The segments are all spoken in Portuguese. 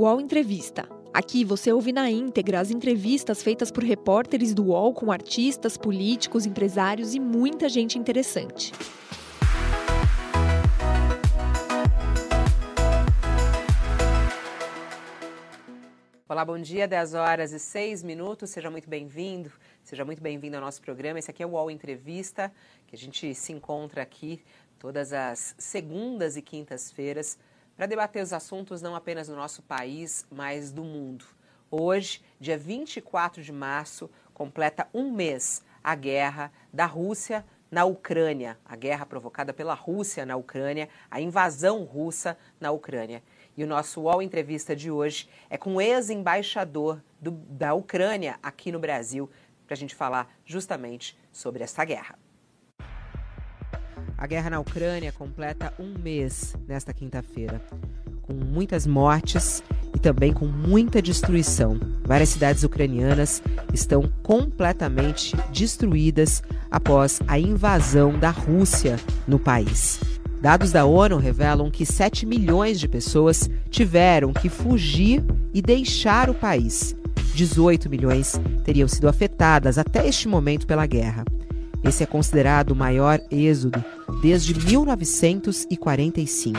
UOL Entrevista. Aqui você ouve na íntegra as entrevistas feitas por repórteres do UOL com artistas, políticos, empresários e muita gente interessante. Olá, bom dia, 10 horas e 6 minutos. Seja muito bem-vindo, seja muito bem-vindo ao nosso programa. Esse aqui é o UOL Entrevista, que a gente se encontra aqui todas as segundas e quintas-feiras para debater os assuntos não apenas do nosso país, mas do mundo. Hoje, dia 24 de março, completa um mês a guerra da Rússia na Ucrânia, a guerra provocada pela Rússia na Ucrânia, a invasão russa na Ucrânia. E o nosso UOL Entrevista de hoje é com o ex-embaixador da Ucrânia aqui no Brasil, para a gente falar justamente sobre essa guerra. A guerra na Ucrânia completa um mês nesta quinta-feira, com muitas mortes e também com muita destruição. Várias cidades ucranianas estão completamente destruídas após a invasão da Rússia no país. Dados da ONU revelam que 7 milhões de pessoas tiveram que fugir e deixar o país. 18 milhões teriam sido afetadas até este momento pela guerra. Esse é considerado o maior êxodo desde 1945.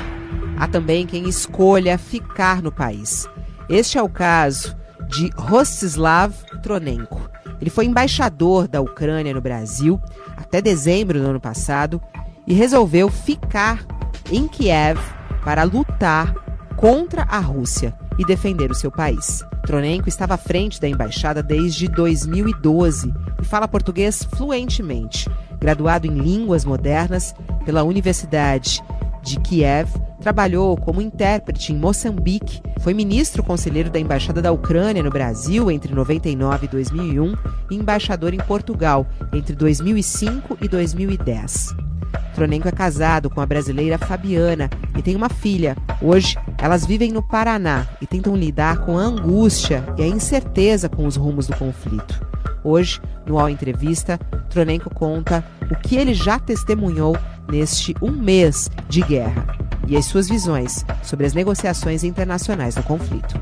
Há também quem escolha ficar no país. Este é o caso de Rostislav Tronenko. Ele foi embaixador da Ucrânia no Brasil até dezembro do ano passado e resolveu ficar em Kiev para lutar contra a Rússia e defender o seu país. Tronenko estava à frente da embaixada desde 2012 e fala português fluentemente. Graduado em línguas modernas pela Universidade de Kiev, trabalhou como intérprete em Moçambique, foi ministro conselheiro da Embaixada da Ucrânia no Brasil entre 99 e 2001 e embaixador em Portugal entre 2005 e 2010. Tronenko é casado com a brasileira Fabiana e tem uma filha. Hoje, elas vivem no Paraná e tentam lidar com a angústia e a incerteza com os rumos do conflito. Hoje, no All Entrevista, Tronenko conta o que ele já testemunhou neste um mês de guerra e as suas visões sobre as negociações internacionais do conflito.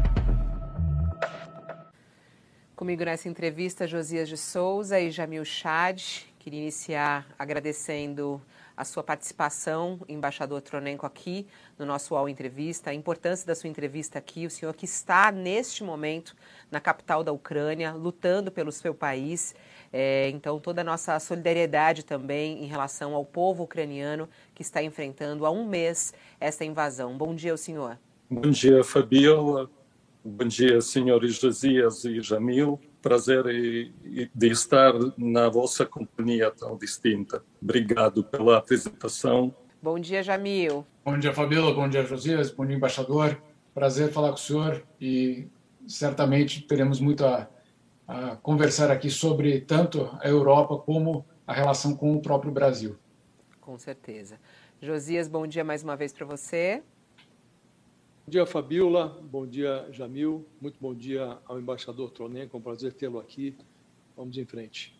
Comigo nessa entrevista, Josias de Souza e Jamil Chad. Queria iniciar agradecendo a sua participação, embaixador Tronenko, aqui no nosso UOL Entrevista, a importância da sua entrevista aqui, o senhor que está neste momento na capital da Ucrânia, lutando pelo seu país. É, então, toda a nossa solidariedade também em relação ao povo ucraniano que está enfrentando há um mês esta invasão. Bom dia senhor. Bom dia, Fabiola. Bom dia, senhores Josias e Jamil prazer de estar na vossa companhia tão distinta. Obrigado pela apresentação. Bom dia, Jamil. Bom dia, Fabíola. Bom dia, Josias. Bom dia, embaixador. Prazer falar com o senhor e certamente teremos muito a, a conversar aqui sobre tanto a Europa como a relação com o próprio Brasil. Com certeza. Josias, bom dia mais uma vez para você. Bom dia, Fabiola. Bom dia, Jamil. Muito bom dia ao embaixador Tronenko. É um prazer tê-lo aqui. Vamos em frente.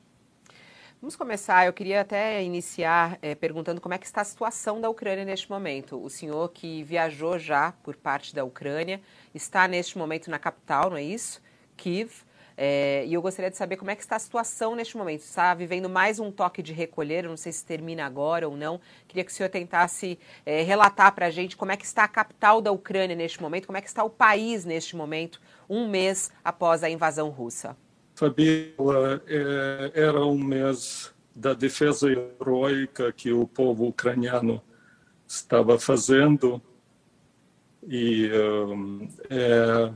Vamos começar. Eu queria até iniciar é, perguntando como é que está a situação da Ucrânia neste momento. O senhor que viajou já por parte da Ucrânia está neste momento na capital, não é isso? Kiev. É, e eu gostaria de saber como é que está a situação neste momento. Está vivendo mais um toque de recolher, eu não sei se termina agora ou não. Queria que o senhor tentasse é, relatar para a gente como é que está a capital da Ucrânia neste momento, como é que está o país neste momento, um mês após a invasão russa. Fabíola, é, era um mês da defesa heróica que o povo ucraniano estava fazendo e um, é,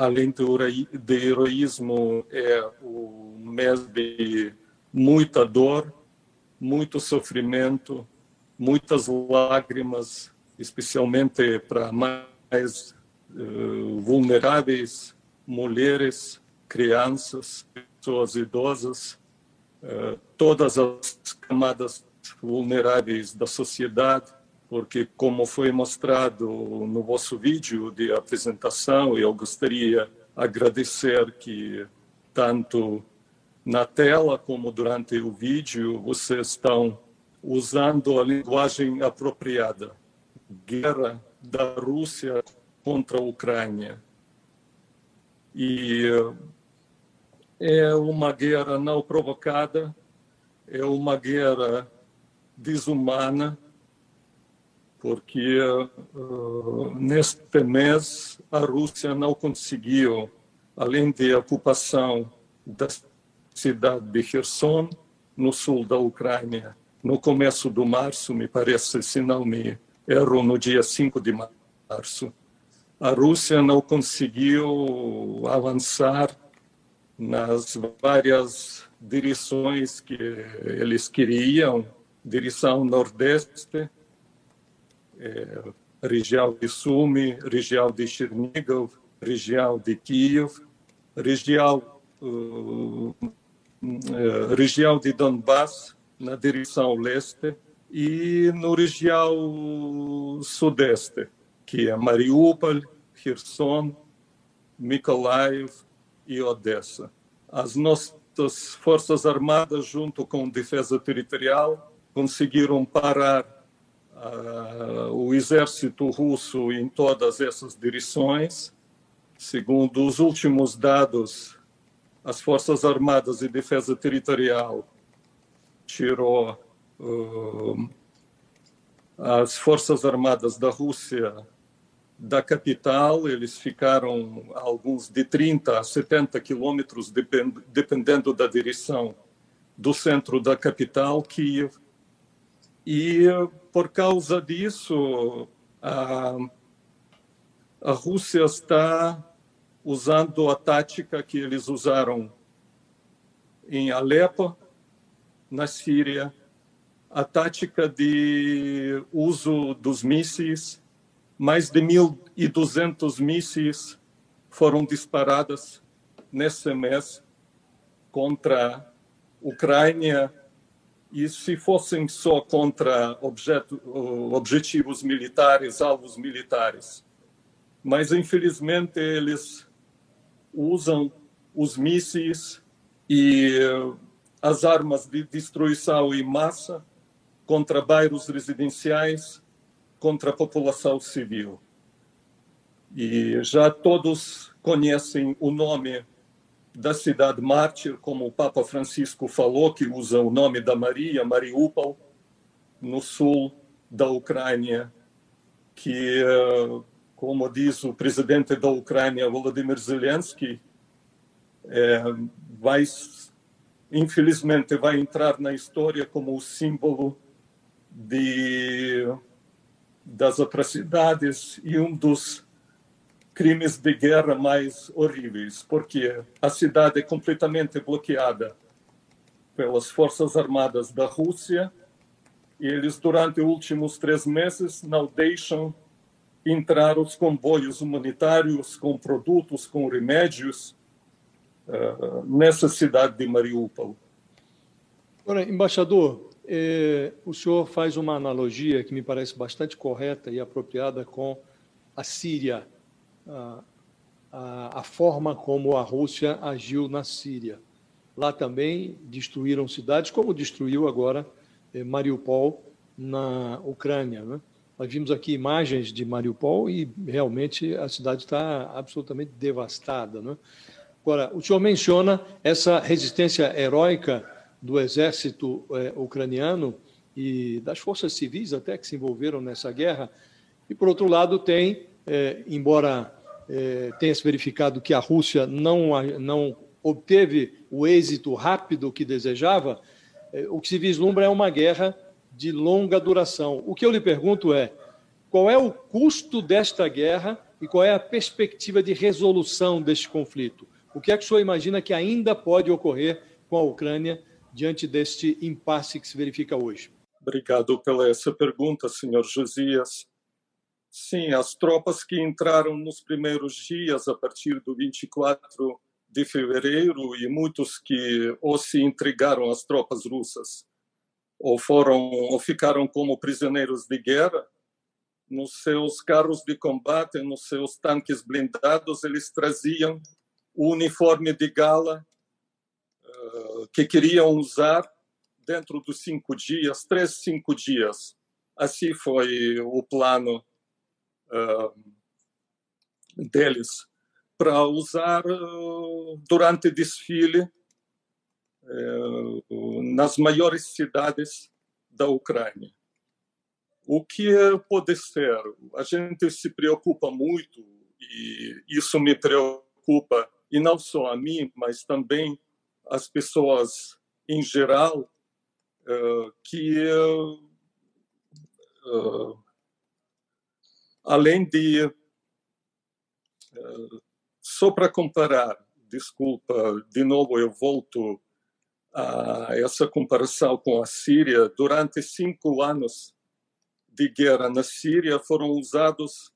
além do de heroísmo, é o mês de muita dor, muito sofrimento, muitas lágrimas, especialmente para mais uh, vulneráveis, mulheres, crianças, pessoas idosas, uh, todas as camadas vulneráveis da sociedade porque como foi mostrado no vosso vídeo de apresentação, eu gostaria de agradecer que tanto na tela como durante o vídeo vocês estão usando a linguagem apropriada. Guerra da Rússia contra a Ucrânia. E é uma guerra não provocada, é uma guerra desumana, porque uh, neste mês a Rússia não conseguiu, além da ocupação da cidade de Kherson, no sul da Ucrânia, no começo do março, me parece, se não me erro, no dia 5 de março, a Rússia não conseguiu avançar nas várias direções que eles queriam, direção nordeste, região de Sumi, região de Chernigov, região de Kiev, região, uh, região de Donbass, na direção leste, e no região sudeste, que é Mariupol, Kherson, Mykolaiv e Odessa. As nossas forças armadas, junto com defesa territorial, conseguiram parar uh, o exército russo em todas essas direções. Segundo os últimos dados, as forças armadas e defesa territorial tirou uh, as forças armadas da Rússia da capital, eles ficaram alguns de 30 a 70 quilômetros, dependendo da direção do centro da capital, Kiev. E por causa disso, a, a Rússia está usando a tática que eles usaram em Alepo, na Síria, a tática de uso dos mísseis. Mais de 1.200 mísseis foram disparados nesse mês contra a Ucrânia. E se fossem só contra objeto, objetivos militares, alvos militares. Mas, infelizmente, eles usam os mísseis e as armas de destruição em massa contra bairros residenciais, contra a população civil. E já todos conhecem o nome da cidade mártir, como o Papa Francisco falou, que usa o nome da Maria, Mariupol, no sul da Ucrânia, que, eh, como diz o presidente da Ucrânia, Volodymyr Zelensky, é, vai infelizmente vai entrar na história como o símbolo de das atrocidades e um dos crimes de guerra mais horríveis, porque a cidade é completamente bloqueada pelas forças armadas da Rússia e eles durante os últimos três meses não deixam entrar os comboios humanitários com produtos, com remédios uh, nessa cidade de Mariupol. Agora, embaixador, eh, o senhor faz uma analogia que me parece bastante correta e apropriada com a Síria, a, a, forma como a Rússia agiu na Síria. Lá também destruíram cidades, como destruiu agora eh, Mariupol na Ucrânia. Né? Nós vimos aqui imagens de Mariupol e realmente a cidade está absolutamente devastada. Né? Agora, o senhor menciona essa resistência heróica do exército eh, ucraniano e das forças civis até que se envolveram nessa guerra. E, por outro lado, tem, eh, embora eh, tenha se verificado que a Rússia não, não obteve o êxito rápido que desejava, o que se vislumbra é uma guerra de longa duração. O que eu lhe pergunto é: qual é o custo desta guerra e qual é a perspectiva de resolução deste conflito? O que é que o senhor imagina que ainda pode ocorrer com a Ucrânia diante deste impasse que se verifica hoje? Obrigado pela essa pergunta, senhor Josias. Sim, as tropas que entraram nos primeiros dias, a partir do 24 de fevereiro, e muitos que ou se entregaram às tropas russas ou foram ou ficaram como prisioneiros de guerra, nos seus carros de combate, nos seus tanques blindados, eles traziam o uniforme de gala uh, que queriam usar dentro dos cinco dias, três, cinco dias. Assim foi o plano deles. para usar durante desfile nas maiores cidades da Ucrânia. O que pode ser? A gente se preocupa muito e isso me preocupa e não só a mim, mas também as pessoas em geral que além de só para comparar, desculpa, de novo eu volto a essa comparação com a Síria. Durante cinco anos de guerra na Síria foram usados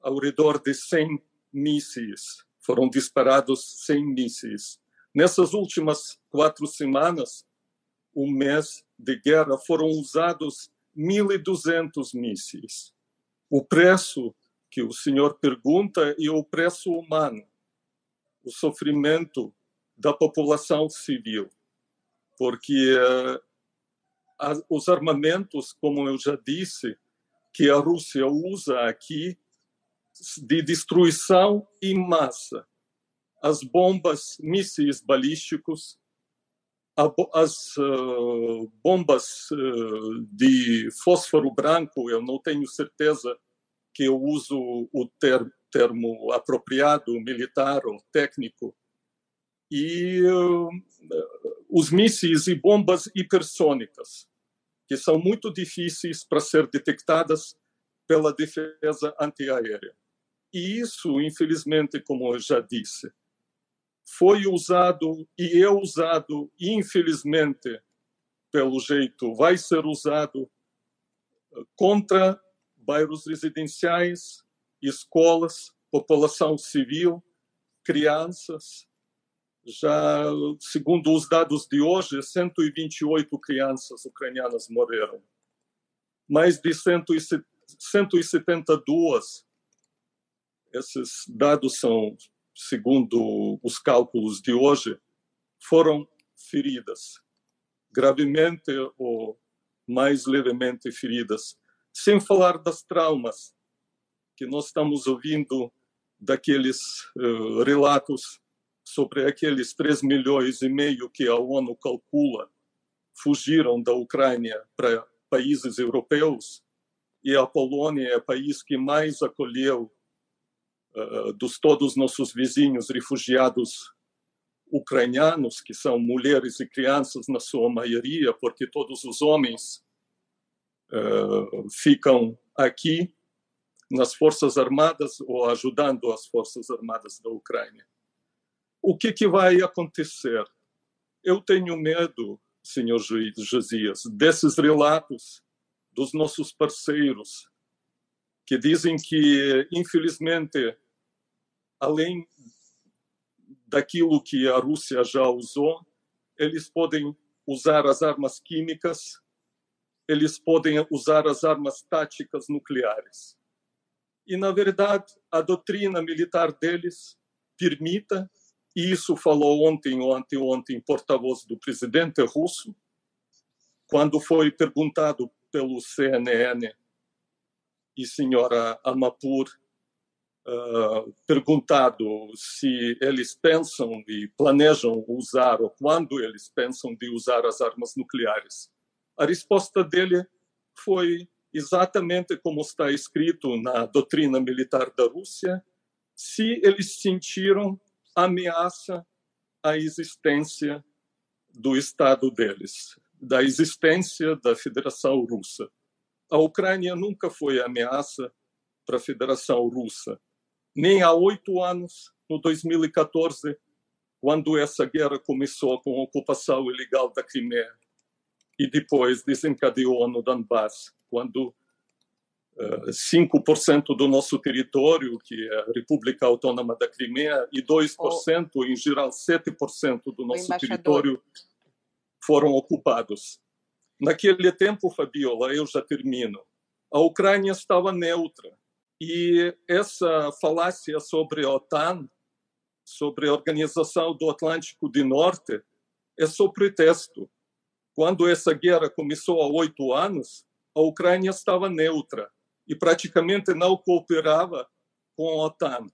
ao redor de 100 mísseis, foram disparados 100 mísseis. Nessas últimas quatro semanas, um mês de guerra, foram usados 1.200 mísseis. O preço que o senhor pergunta é o preço humano, o sofrimento da população civil, porque uh, os armamentos, como eu já disse, que a Rússia usa aqui de destruição em massa, as bombas, mísseis balísticos, as uh, bombas uh, de fósforo branco, eu não tenho certeza que eu uso o ter termo apropriado, militar ou técnico, e uh, os mísseis e bombas hipersônicas, que são muito difíceis para ser detectadas pela defesa antiaérea. E isso, infelizmente, como eu já disse, foi usado e é usado, infelizmente, pelo jeito, vai ser usado contra bairros residenciais, escolas, população civil, crianças. Já, segundo os dados de hoje, 128 crianças ucranianas morreram. Mais de 172, esses dados são, segundo os cálculos de hoje, foram feridas, gravemente ou mais levemente feridas. Sem falar das traumas que nós estamos ouvindo daqueles uh, relatos sobre aqueles 3 milhões e meio que a ONU calcula fugiram da Ucrânia para países europeus e a Polônia é o país que mais acolheu uh, dos todos nossos vizinhos refugiados ucranianos, que são mulheres e crianças na sua maioria, porque todos os homens uh, ficam aqui nas Forças Armadas ou ajudando as Forças Armadas da Ucrânia. O que, que vai acontecer? Eu tenho medo, senhor juiz Josias, desses relatos dos nossos parceiros que dizem que, infelizmente, além daquilo que a Rússia já usou, eles podem usar as armas químicas eles podem usar as armas táticas nucleares. E, na verdade, a doutrina militar deles permita, e isso falou ontem ou anteontem porta-voz do presidente russo, quando foi perguntado pelo CNN e senhora Amapur uh, perguntado se eles pensam e planejam usar ou quando eles pensam de usar as armas nucleares. A resposta dele foi exatamente como está escrito na doutrina militar da Rússia, se eles sentiram ameaça à existência do Estado deles, da existência da Federação Russa. A Ucrânia nunca foi ameaça para a Federação Russa, nem há oito anos, no 2014, quando essa guerra começou com a ocupação ilegal da Crimeia e depois desencadeou no Donbass, quando uh, eh, 5% do nosso território, que é a República Autônoma da Crimeia, e 2%, oh. em geral 7% do nosso território, foram ocupados. Naquele tempo, Fabiola, eu já termino, a Ucrânia estava neutra. E essa falácia sobre a OTAN, sobre a Organização do Atlântico do Norte, é só pretexto quando essa guerra começou há oito anos, a Ucrânia estava neutra e praticamente não cooperava com a OTAN.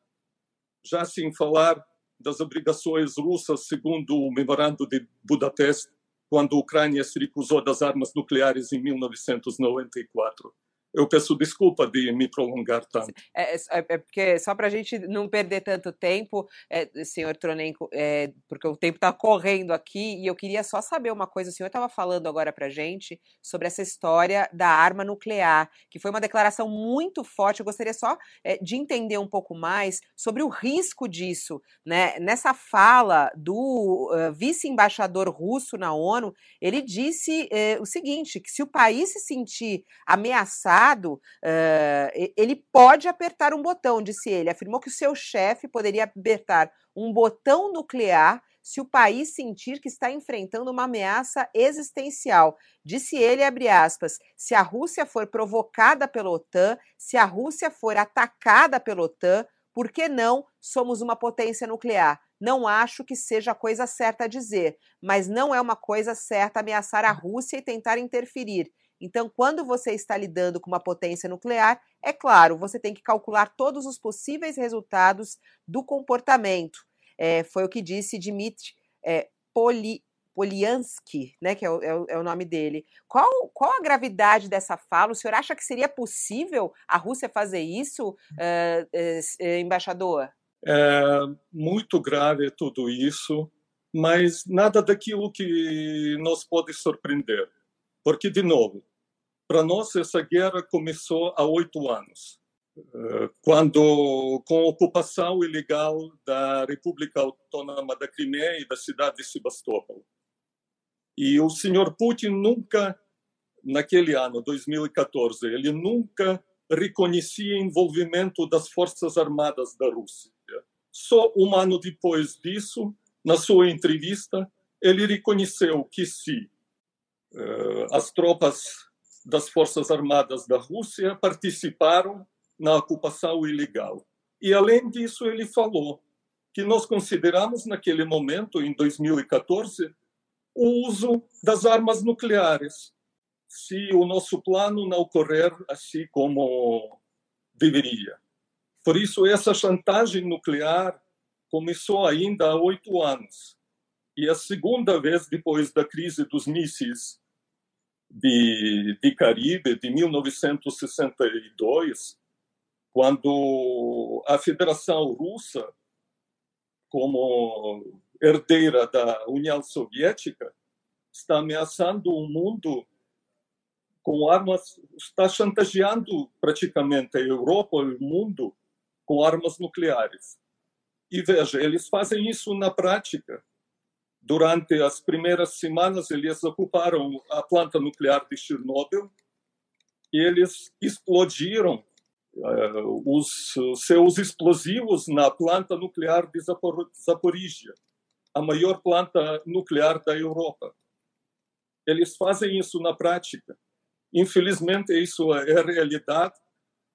já sem falar das obrigações russas, segundo o memorando de Budapeste, quando a Ucrânia se recusou das armas nucleares em 1994 eu peço desculpa de me prolongar tanto. É, é, é, é porque, só para a gente não perder tanto tempo, é, senhor Tronenko, é, porque o tempo está correndo aqui, e eu queria só saber uma coisa, o senhor estava falando agora para a gente sobre essa história da arma nuclear, que foi uma declaração muito forte, eu gostaria só é, de entender um pouco mais sobre o risco disso, né? Nessa fala do uh, vice-embaixador russo na ONU, ele disse uh, o seguinte, que se o país se sentir ameaçado uh, ele pode apertar um botão, disse ele. Afirmou que o seu chefe poderia apertar um botão nuclear se o país sentir que está enfrentando uma ameaça existencial. Disse ele, abre aspas, se a Rússia for provocada pela OTAN, se a Rússia for atacada pela OTAN, por que não somos uma potência nuclear? Não acho que seja a coisa certa a dizer, mas não é uma coisa certa ameaçar a Rússia e tentar interferir. Então, quando você está lidando com uma potência nuclear, é claro, você tem que calcular todos os possíveis resultados do comportamento. É, foi o que disse Dmitry é, Poli, Poliansky, né, que é o, é, o, é o, nome dele. Qual, qual a gravidade dessa fala? O senhor acha que seria possível a Rússia fazer isso, uh, uh, embaixador? É muito grave tudo isso, mas nada daquilo que nos pode surpreender. Porque, de novo, para nós essa guerra começou há oito anos, eh, quando, com a ocupação ilegal da República Autônoma da Crimeia e da cidade de Sebastopol. E o senhor Putin nunca, naquele ano, 2014, ele nunca reconhecia envolvimento das Forças Armadas da Rússia. Só um ano depois disso, na sua entrevista, ele reconheceu que se as tropas das Forças Armadas da Rússia participaram na ocupação ilegal. E, além disso, ele falou que nós consideramos, naquele momento, em 2014, o uso das armas nucleares, se o nosso plano não ocorrer assim como deveria. Por isso, essa chantagem nuclear começou ainda há oito anos. E a segunda vez depois da crise dos mísseis de, de Caribe de 1962, quando a Federação Russa, como herdeira da União Soviética, está ameaçando o mundo com armas, está chantageando praticamente a Europa e o mundo com armas nucleares. E veja, eles fazem isso na prática. Durante as primeiras semanas, eles ocuparam a planta nuclear de Chernobyl e eles explodiram uh, os seus explosivos na planta nuclear de Zapor Zaporizhia, a maior planta nuclear da Europa. Eles fazem isso na prática. Infelizmente, isso é realidade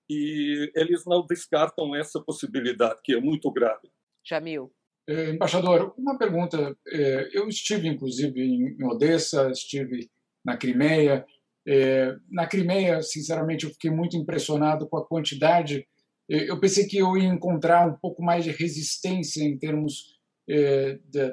e eles não descartam essa possibilidade, que é muito grave. Jamil. É, embaixador, uma pergunta. É, eu estive, inclusive, em Odessa, estive na Crimeia. É, na Crimeia, sinceramente, eu fiquei muito impressionado com a quantidade. Eu pensei que eu ia encontrar um pouco mais de resistência em termos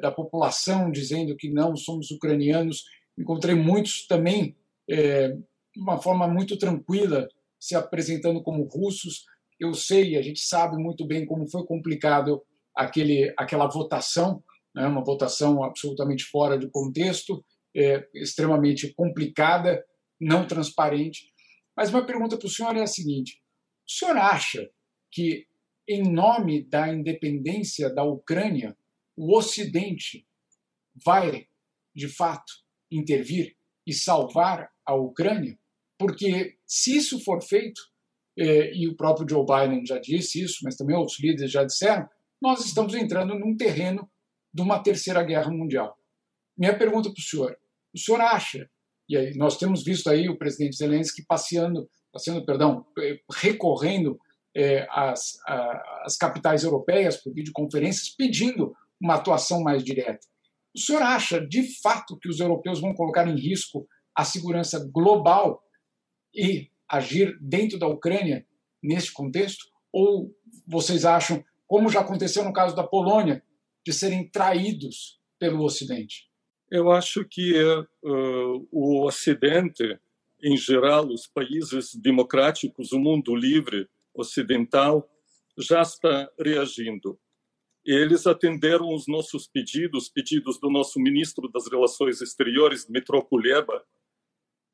da população dizendo que não somos ucranianos. Encontrei muitos também de uma forma muito tranquila se apresentando como russos. Eu sei, a gente sabe muito bem como foi complicado aquele, aquela votação, né, uma votação absolutamente fora de contexto, é, extremamente complicada, não transparente. Mas uma pergunta para o senhor é a seguinte: o senhor acha que, em nome da independência da Ucrânia, o Ocidente vai, de fato, intervir e salvar a Ucrânia? Porque, se isso for feito, é, e o próprio Joe Biden já disse isso, mas também outros líderes já disseram, nós estamos entrando num terreno de uma terceira guerra mundial. Minha pergunta para o senhor: o senhor acha, e aí nós temos visto aí o presidente Zelensky passeando, passeando, perdão, eh, recorrendo é, às, às capitais europeias por videoconferências, pedindo uma atuação mais direta. O senhor acha, de fato, que os europeus vão colocar em risco a segurança global e agir dentro da Ucrânia neste contexto? Ou vocês acham como já aconteceu no caso da Polônia, de serem traídos pelo Ocidente? Eu acho que uh, o Ocidente, em geral, os países democráticos, o mundo livre ocidental, já está reagindo. Eles atenderam os nossos pedidos, pedidos do nosso ministro das Relações Exteriores, Dmitro Kuleba,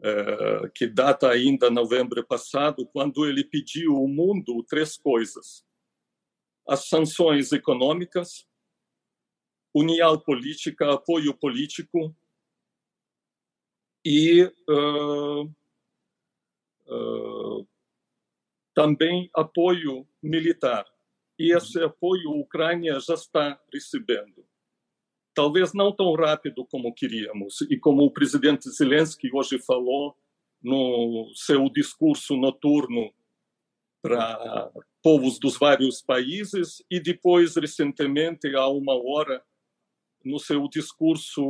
uh, que data ainda novembro passado, quando ele pediu ao mundo três coisas: as sanções econômicas, união política, apoio político e uh, uh, também apoio militar. E esse apoio a Ucrânia já está recebendo. Talvez não tão rápido como queríamos, e como o presidente Zelensky hoje falou no seu discurso noturno para povos dos vários países, e depois, recentemente, há uma hora, no seu discurso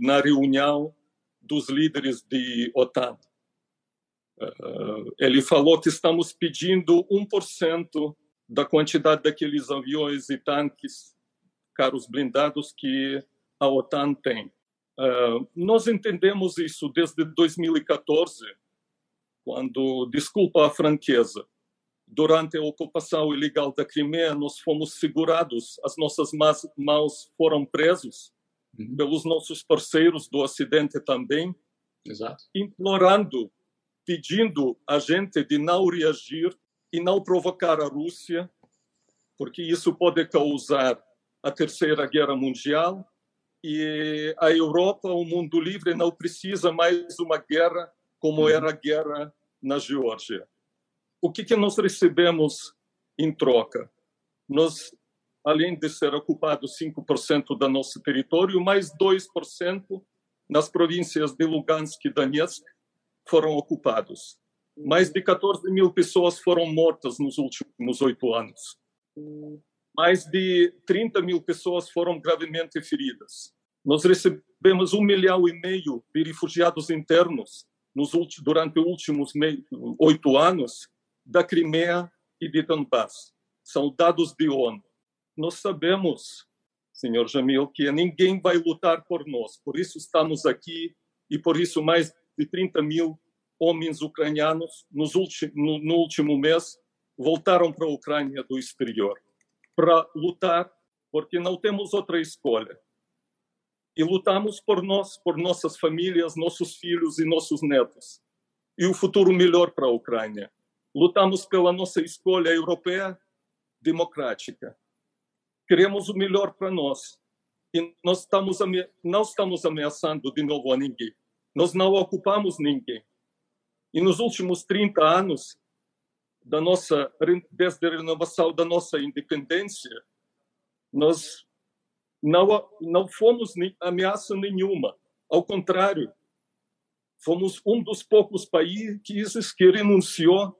na reunião dos líderes de OTAN. Uh, ele falou que estamos pedindo 1% da quantidade daqueles aviões e tanques, carros blindados que a OTAN tem. Uh, nós entendemos isso desde 2014, quando, desculpa a franqueza, durante a ocupação ilegal da Crimeia, nós fomos segurados, as nossas mãos foram presos uhum. pelos nossos parceiros do Ocidente também, Exato. implorando, pedindo a gente de não reagir e não provocar a Rússia, porque isso pode causar a Terceira Guerra Mundial e a Europa, o mundo livre, não precisa mais uma guerra como uhum. era a guerra na Geórgia o que, que nós recebemos em troca? Nós, além de ser ocupado 5% do nosso território, mais 2% nas províncias de Lugansk e Donetsk foram ocupados. Mais de 14 mil pessoas foram mortas nos últimos oito anos. Mais de 30 mil pessoas foram gravemente feridas. Nós recebemos um milhão e meio de refugiados internos nos durante os últimos oito anos da Crimeia e de Donbass. São dados de ONU. Nós sabemos, senhor Jamil, que ninguém vai lutar por nós. Por isso estamos aqui e por isso mais de 30 mil homens ucranianos nos no, no último mês voltaram para a Ucrânia do exterior para lutar, porque não temos outra escolha. E lutamos por nós, por nossas famílias, nossos filhos e nossos netos. E o futuro melhor para a Ucrânia lutamos pela nossa escolha europeia democrática. Queremos o melhor para nós. E nós estamos não estamos ameaçando de novo a ninguém. Nós não ocupamos ninguém. E nos últimos 30 anos, da nossa, desde a renovação da nossa independência, nós não, não fomos ameaça nenhuma. Ao contrário, fomos um dos poucos países que renunciou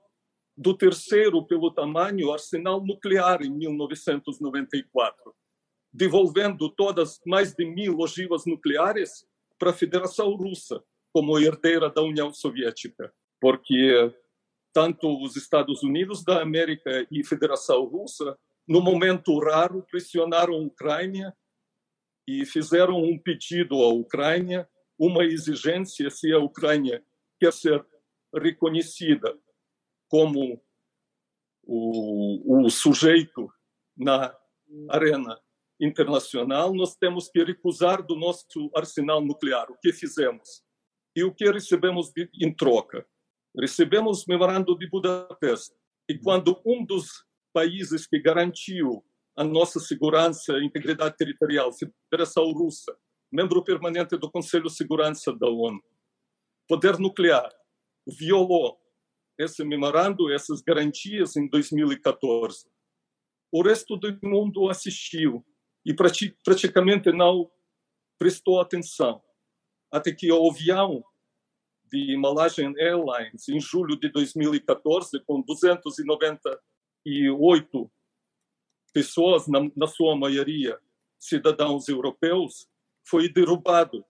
do terceiro pelo tamanho arsenal nuclear em 1994, devolvendo todas mais de mil ogivas nucleares para a Federação Russa, como herdeira da União Soviética, porque tanto os Estados Unidos da América e a Federação Russa, no momento raro, pressionaram a Ucrânia e fizeram um pedido à Ucrânia, uma exigência se a Ucrânia quer ser reconhecida como o, o sujeito na arena internacional, nós temos que recusar do nosso arsenal nuclear. O que fizemos? E o que recebemos de, em troca? Recebemos o memorando de Budapeste. E quando um dos países que garantiu a nossa segurança e integridade territorial, a Federação Russa, membro permanente do Conselho de Segurança da ONU, poder nuclear, violou esse memorando, essas garantias em 2014. O resto do mundo assistiu e praticamente não prestou atenção. Até que o avião de Malaysian Airlines, em julho de 2014, com 298 pessoas, na, na sua maioria cidadãos europeus, foi derrubado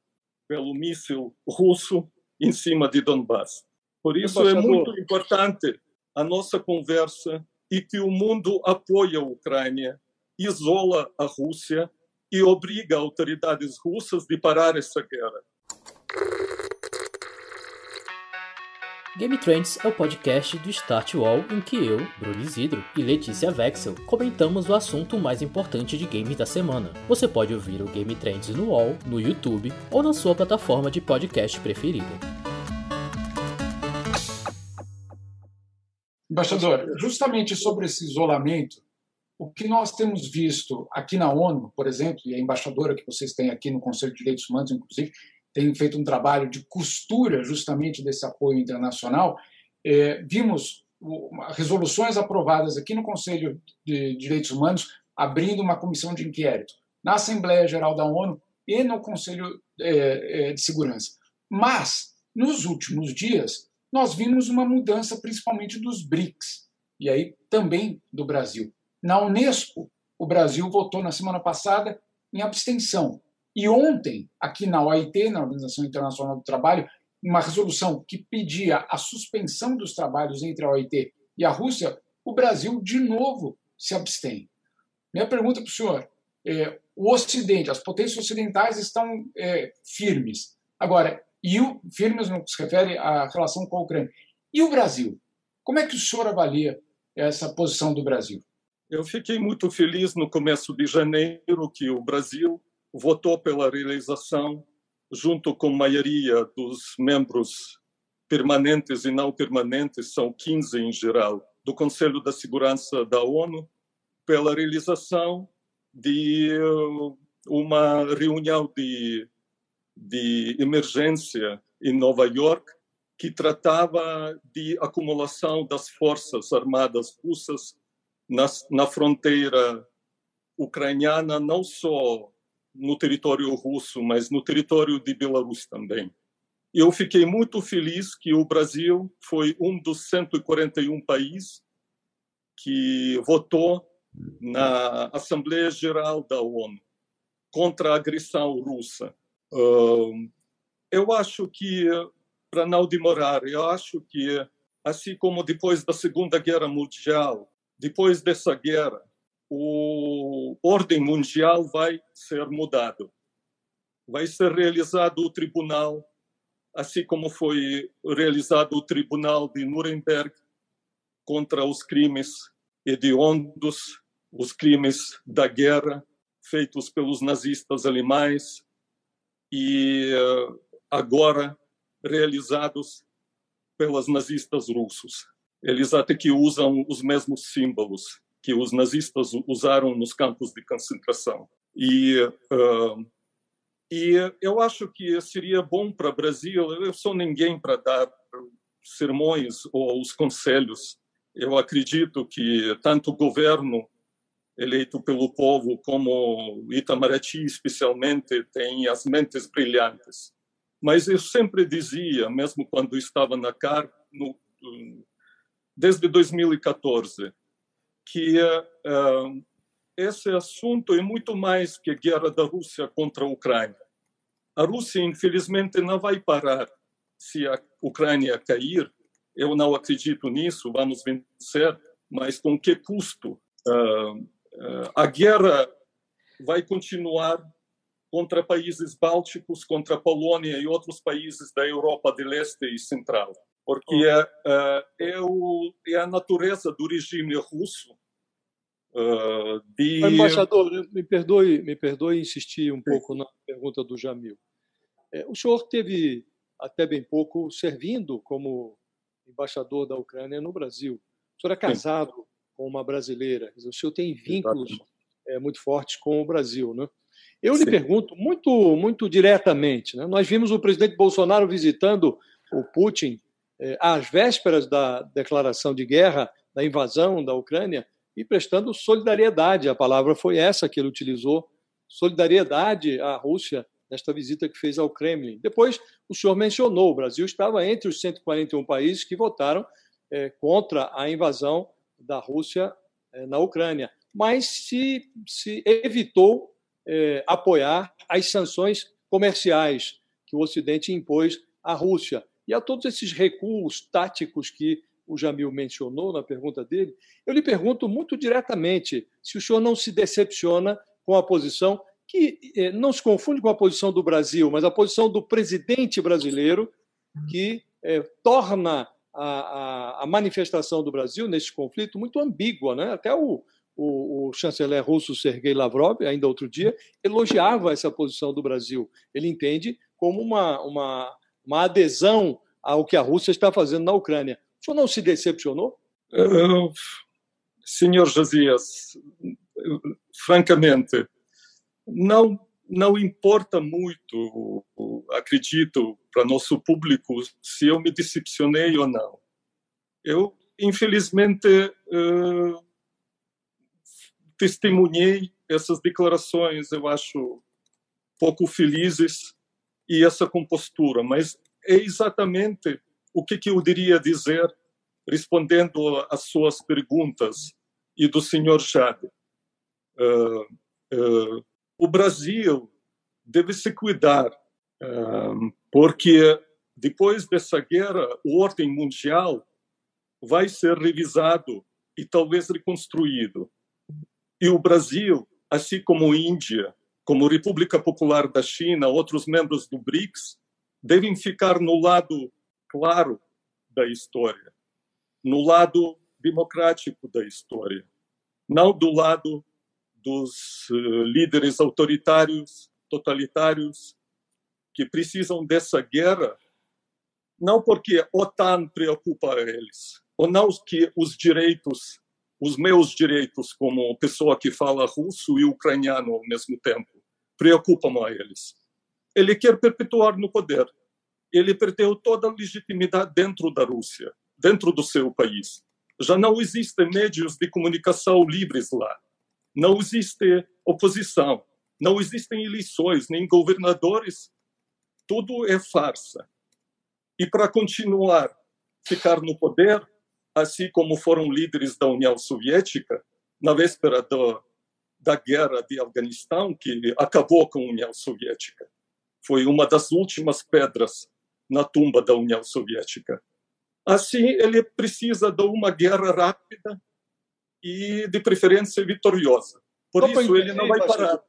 pelo míssil russo em cima de Donbass. Por isso é muito importante a nossa conversa e que o mundo apoie a Ucrânia isola a Rússia e obriga autoridades russas de parar essa guerra. Game Trends é o podcast do Start Wall em que eu, Bruno Isidro e Letícia Vexel comentamos o assunto mais importante de games da semana. Você pode ouvir o Game Trends no Wall, no YouTube ou na sua plataforma de podcast preferida. Embaixador, justamente sobre esse isolamento, o que nós temos visto aqui na ONU, por exemplo, e a embaixadora que vocês têm aqui no Conselho de Direitos Humanos, inclusive, tem feito um trabalho de costura justamente desse apoio internacional. É, vimos resoluções aprovadas aqui no Conselho de Direitos Humanos abrindo uma comissão de inquérito na Assembleia Geral da ONU e no Conselho é, é, de Segurança. Mas, nos últimos dias, nós vimos uma mudança principalmente dos BRICS, e aí também do Brasil. Na Unesco, o Brasil votou na semana passada em abstenção, e ontem, aqui na OIT, na Organização Internacional do Trabalho, uma resolução que pedia a suspensão dos trabalhos entre a OIT e a Rússia, o Brasil de novo se abstém. Minha pergunta para o senhor: é, o Ocidente, as potências ocidentais estão é, firmes. Agora, e o firmes que se refere à relação com a Ucrânia. E o Brasil? Como é que o senhor avalia essa posição do Brasil? Eu fiquei muito feliz no começo de janeiro que o Brasil votou pela realização, junto com a maioria dos membros permanentes e não permanentes, são 15 em geral, do Conselho da Segurança da ONU, pela realização de uh, uma reunião de, de emergência em Nova York que tratava de acumulação das forças armadas russas na, na fronteira ucraniana, não só no território russo, mas no território de Belarus também. Eu fiquei muito feliz que o Brasil foi um dos 141 países que votou na Assembleia Geral da ONU contra a agressão russa. Eu acho que, para não demorar, eu acho que, assim como depois da Segunda Guerra Mundial, depois dessa guerra, o ordem mundial vai ser mudado. Vai ser realizado o tribunal, assim como foi realizado o tribunal de Nuremberg contra os crimes hediondos, os crimes da guerra feitos pelos nazistas alemães e eh, agora realizados pelas nazistas russos. Eles até que usam os mesmos símbolos que os nazistas usaram nos campos de concentração. E, uh, e eu acho que seria bom para o Brasil, eu sou ninguém para dar sermões ou os conselhos. Eu acredito que tanto o governo eleito pelo povo como Itamaraty especialmente tem as mentes brilhantes. Mas eu sempre dizia, mesmo quando estava na CAR, no, desde 2014, que uh, esse assunto é muito mais que a guerra da Rússia contra a Ucrânia. A Rússia, infelizmente, não vai parar se a Ucrânia cair. Eu não acredito nisso, vamos vencer, mas com que custo? Uh, a guerra vai continuar contra países bálticos, contra a Polônia e outros países da Europa de Leste e Central porque é, é, é, o, é a natureza do regime russo uh, de... Embaixador, me perdoe, me perdoe insistir um Sim. pouco na pergunta do Jamil. É, o senhor teve até bem pouco servindo como embaixador da Ucrânia no Brasil. O senhor é casado Sim. Com uma brasileira, o senhor tem vínculos é, muito fortes com o Brasil, né? Eu Sim. lhe pergunto muito, muito diretamente. Né? Nós vimos o presidente Bolsonaro visitando o Putin eh, às vésperas da declaração de guerra, da invasão da Ucrânia, e prestando solidariedade. A palavra foi essa que ele utilizou: solidariedade à Rússia nesta visita que fez ao Kremlin. Depois, o senhor mencionou: o Brasil estava entre os 141 países que votaram eh, contra a invasão da Rússia eh, na Ucrânia, mas se, se evitou apoiar as sanções comerciais que o Ocidente impôs à Rússia. E a todos esses recuos táticos que o Jamil mencionou na pergunta dele, eu lhe pergunto muito diretamente se o senhor não se decepciona com a posição que eh, não se confunde com a posição do Brasil, mas a posição do presidente brasileiro, que eh, torna a, a, a, manifestação do Brasil nesse conflito muito ambígua. Né? Até o, o, o, chanceler russo Sergei Lavrov, ainda outro dia, elogiava essa posição do Brasil. Ele entende como uma, uma, uma adesão ao que a Rússia está fazendo na Ucrânia. O senhor não se decepcionou? Uh, senhor Josias, francamente, não não importa muito, acredito, para nosso público se eu me decepcionei ou não. Eu, infelizmente, uh, testemunhei essas declarações, eu acho pouco felizes e essa compostura, mas é exatamente o que, que eu diria dizer respondendo às suas perguntas e do senhor Jade. Uh, uh, o Brasil deve se cuidar, uh, porque depois dessa guerra, o ordem mundial vai ser revisado e talvez reconstruído. E o Brasil, assim como a Índia, como a República Popular da China, outros membros do BRICS, devem ficar no lado claro da história, no lado democrático da história, não do lado dos uh, líderes autoritários, totalitários, que precisam dessa guerra, não porque a OTAN preocupa eles, ou não que os direitos, os meus direitos como pessoa que fala russo e ucraniano ao mesmo tempo, preocupam a eles ele quer perpetuar no poder. Ele perdeu toda a legitimidade dentro da Rússia, dentro do seu país. Já não existem meios de comunicação livres lá. Não existe oposição. Não existem eleições, nem governadores. Tudo é farsa. E para continuar ficar no poder, assim como foram líderes da União Soviética, na véspera do, da guerra de Afeganistão, que acabou com a União Soviética foi uma das últimas pedras na tumba da União Soviética. Assim, ele precisa de uma guerra rápida e, de preferência, vitoriosa. Por Só isso, ele não vai parar.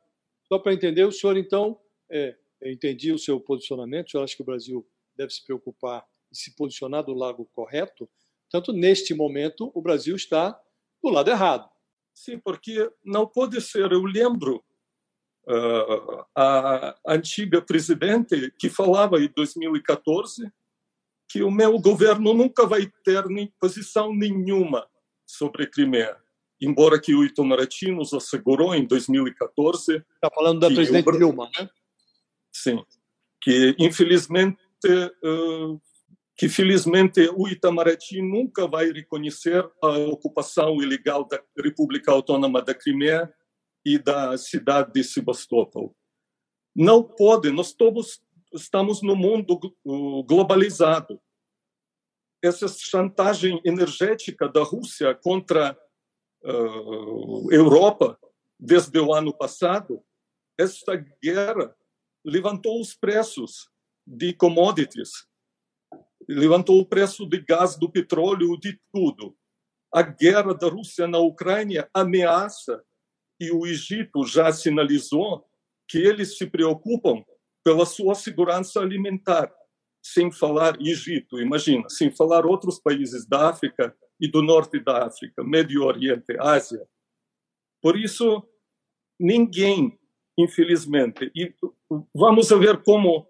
Só para entender, o senhor, então, é, entendi o seu posicionamento, o senhor acha que o Brasil deve se preocupar e se posicionar do lado correto, tanto neste momento o Brasil está do lado errado. Sim, porque não pode ser. Eu lembro uh, a antiga presidente que falava em 2014 que o meu governo nunca vai ter nem posição nenhuma sobre a Crimeia, embora que o Itamaraty nos assegurou em 2014. Está falando da presidente o... Dilma, né? Sim, que infelizmente uh, que felizmente o Itamaraty nunca vai reconhecer a ocupação ilegal da República Autônoma da Crimeia e da cidade de Sebastopol. Não pode, nós estamos, estamos no mundo globalizado. Essa chantagem energética da Rússia contra uh, Europa desde o ano passado, esta guerra levantou os preços de commodities, levantou o preço de gás, do petróleo, de tudo. A guerra da Rússia na Ucrânia ameaça e o Egito já sinalizou que eles se preocupam pela sua segurança alimentar, sem falar Egito, imagina, sem falar outros países da África e do norte da África, Médio Oriente, Ásia. Por isso, ninguém, infelizmente, e vamos ver como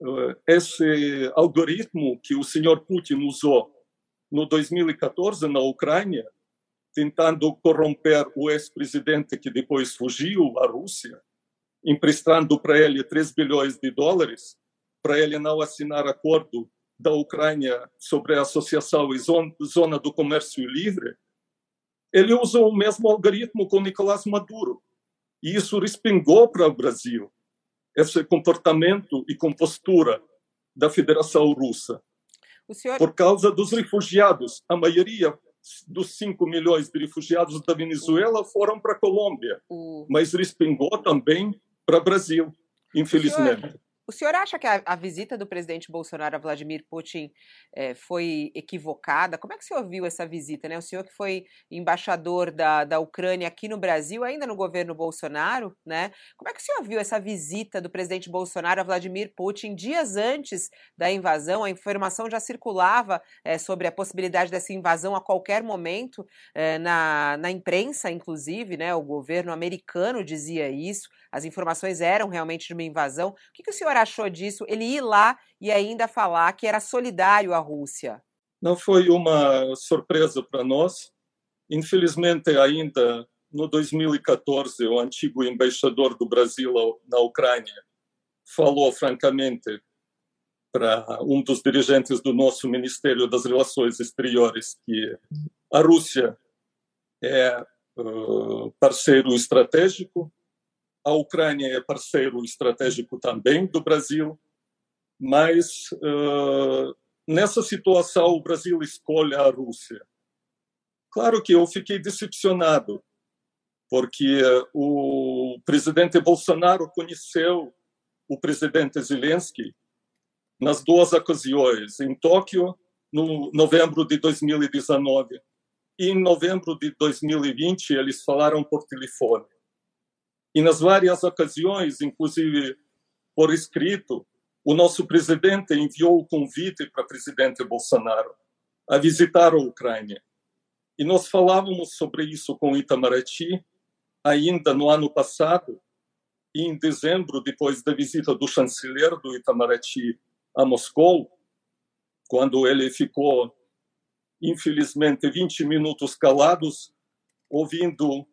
uh, esse algoritmo que o senhor Putin usou no 2014 na Ucrânia tentando corromper o ex-presidente que depois fugiu à Rússia, emprestando para ele 3 bilhões de dólares para ele não assinar acordo da Ucrânia sobre a associação e zona do comércio livre, ele usou o mesmo algoritmo com Nicolás Maduro. E isso respingou para o Brasil, esse comportamento e compostura da Federação Russa. Senhor... Por causa dos refugiados, a maioria dos 5 milhões de refugiados da Venezuela foram para a Colômbia, mas respingou também para o Brasil, infelizmente. O senhor, o senhor acha que a, a, visita do presidente Bolsonaro a Vladimir Putin é, foi equivocada? Como é que o senhor viu essa visita? Né? O senhor que foi embaixador da, da Ucrânia aqui no Brasil, ainda no governo Bolsonaro, né? Como é que o senhor viu essa visita do presidente Bolsonaro a Vladimir Putin dias antes da invasão? A informação já circulava é, sobre a possibilidade dessa invasão a qualquer momento é, na, na imprensa, inclusive, né? O governo americano dizia isso. As informações eram realmente de uma invasão. O que, que o senhor achou disso? Ele ir lá e ainda falar que era solidário à Rússia? Não foi uma surpresa para nós. Infelizmente, ainda no 2014, o antigo embaixador do Brasil na Ucrânia falou francamente para um dos dirigentes do nosso Ministério das Relações Exteriores que a Rússia é uh, parceiro estratégico a Ucrânia é parceiro estratégico também do Brasil, mas uh, nessa situação o Brasil escolhe a Rússia. Claro que eu fiquei decepcionado, porque o presidente Bolsonaro conheceu o presidente Zelensky nas duas ocasiões, em Tóquio, no novembro de 2019, e em novembro de 2020 eles falaram por telefone. E nas várias ocasiões, inclusive por escrito, o nosso presidente enviou o convite para o presidente Bolsonaro a visitar a Ucrânia. E nós falávamos sobre isso com Itamaraty ainda no ano passado, e em dezembro, depois da visita do chanceler do Itamaraty a Moscou, quando ele ficou, infelizmente, 20 minutos calados, ouvindo